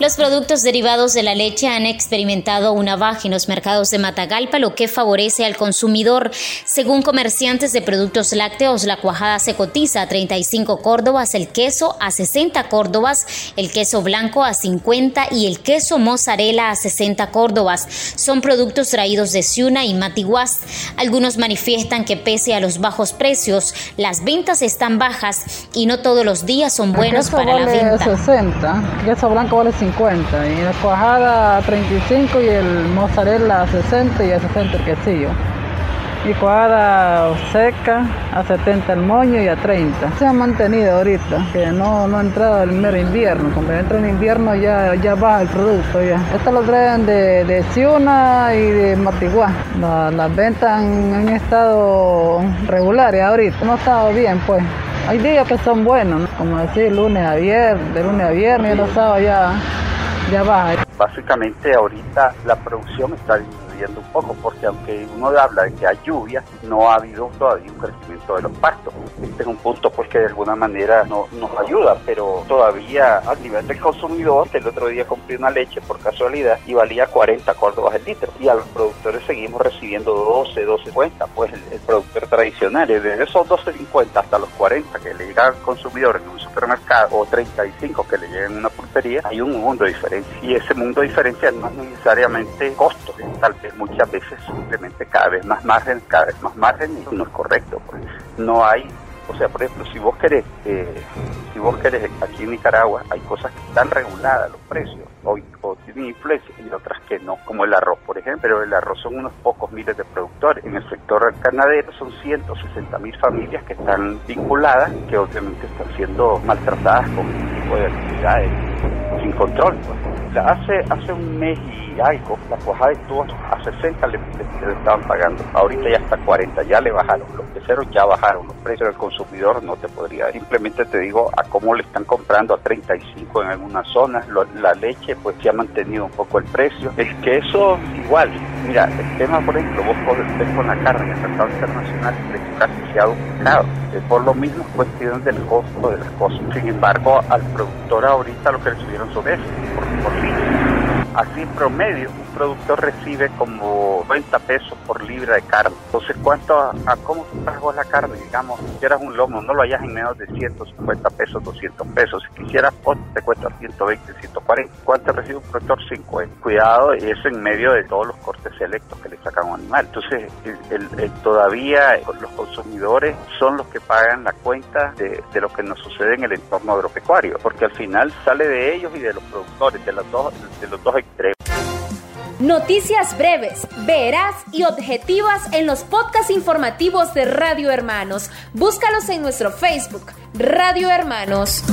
Los productos derivados de la leche han experimentado una baja en los mercados de Matagalpa, lo que favorece al consumidor. Según comerciantes de productos lácteos, la cuajada se cotiza a 35 córdobas, el queso a 60 córdobas, el queso blanco a 50 y el queso mozzarella a 60 córdobas. Son productos traídos de Ciuna y Matiguas. Algunos manifiestan que pese a los bajos precios, las ventas están bajas y no todos los días son buenos para la venta. 60, queso blanco vale 50 y la cuajada a 35 y el mozzarella a 60 y a 60 el quesillo. Y cuajada seca a 70 el moño y a 30. Se ha mantenido ahorita, que no, no ha entrado el mero invierno. Cuando entra el invierno ya, ya baja el producto ya. Esto lo traen de, de Ciuna y de Matiguá. las ventas han, estado regulares ahorita. No ha estado bien pues. Hay días que son buenos, como decir lunes a viernes, de lunes a viernes y los sábados ya, baja. Básicamente ahorita la producción está un poco, porque aunque uno habla de que hay lluvia, no ha habido todavía un crecimiento de los pastos. Este es un punto pues que de alguna manera no, nos ayuda, pero todavía a nivel del consumidor, el otro día compré una leche por casualidad y valía 40 córdobas el litro. Y a los productores seguimos recibiendo 12, 12.50, pues el, productor tradicional, desde esos 12.50 hasta los 40 que le llega al consumidor en un supermercado o 35 que le llegan en una hay un mundo de diferencia. Y ese mundo de diferencia no es necesariamente costo, tal muchas veces simplemente cada vez más margen, cada vez más margen y no es correcto. Pues. No hay, o sea, por ejemplo, si vos querés, eh, si vos querés aquí en Nicaragua, hay cosas que están reguladas los precios o, o tienen influencia y otras no, como el arroz, por ejemplo, el arroz son unos pocos miles de productores. En el sector ganadero son 160 mil familias que están vinculadas, que obviamente están siendo maltratadas con este tipo de actividades sin control. Pues. Hace, hace un mes y algo, la cuajada estuvo a 60 le, estaban pagando, ahorita ya está 40, ya le bajaron, los peceros ya bajaron, los precios del consumidor no te podría, simplemente te digo a cómo le están comprando a 35 en algunas zonas, la leche pues se ha mantenido un poco el precio, el queso igual, mira, el tema por ejemplo, vos podés con la carne en el mercado internacional, el precio casi se ha duplicado, por lo mismo cuestión del costo de las cosas, sin embargo al productor ahorita lo que le subieron son eso, Así en promedio, un productor recibe como 20 pesos por libra de carne. Entonces, ¿cuánto a, cómo pagó la carne? Digamos, si quieras un lomo, no lo hayas en menos de 150 pesos, 200 pesos. Si quisieras, te cuesta 120, 140. ¿Cuánto recibe un productor? 50. Cuidado, eso en medio de todos los cortes selectos sacan un animal. Entonces, todavía los consumidores son los que pagan la cuenta de, lo que nos sucede en el entorno agropecuario, porque al final sale de ellos y de los productores, de los dos, de los dos Noticias breves, veraz y objetivas en los podcasts informativos de Radio Hermanos. Búscalos en nuestro Facebook, Radio Hermanos.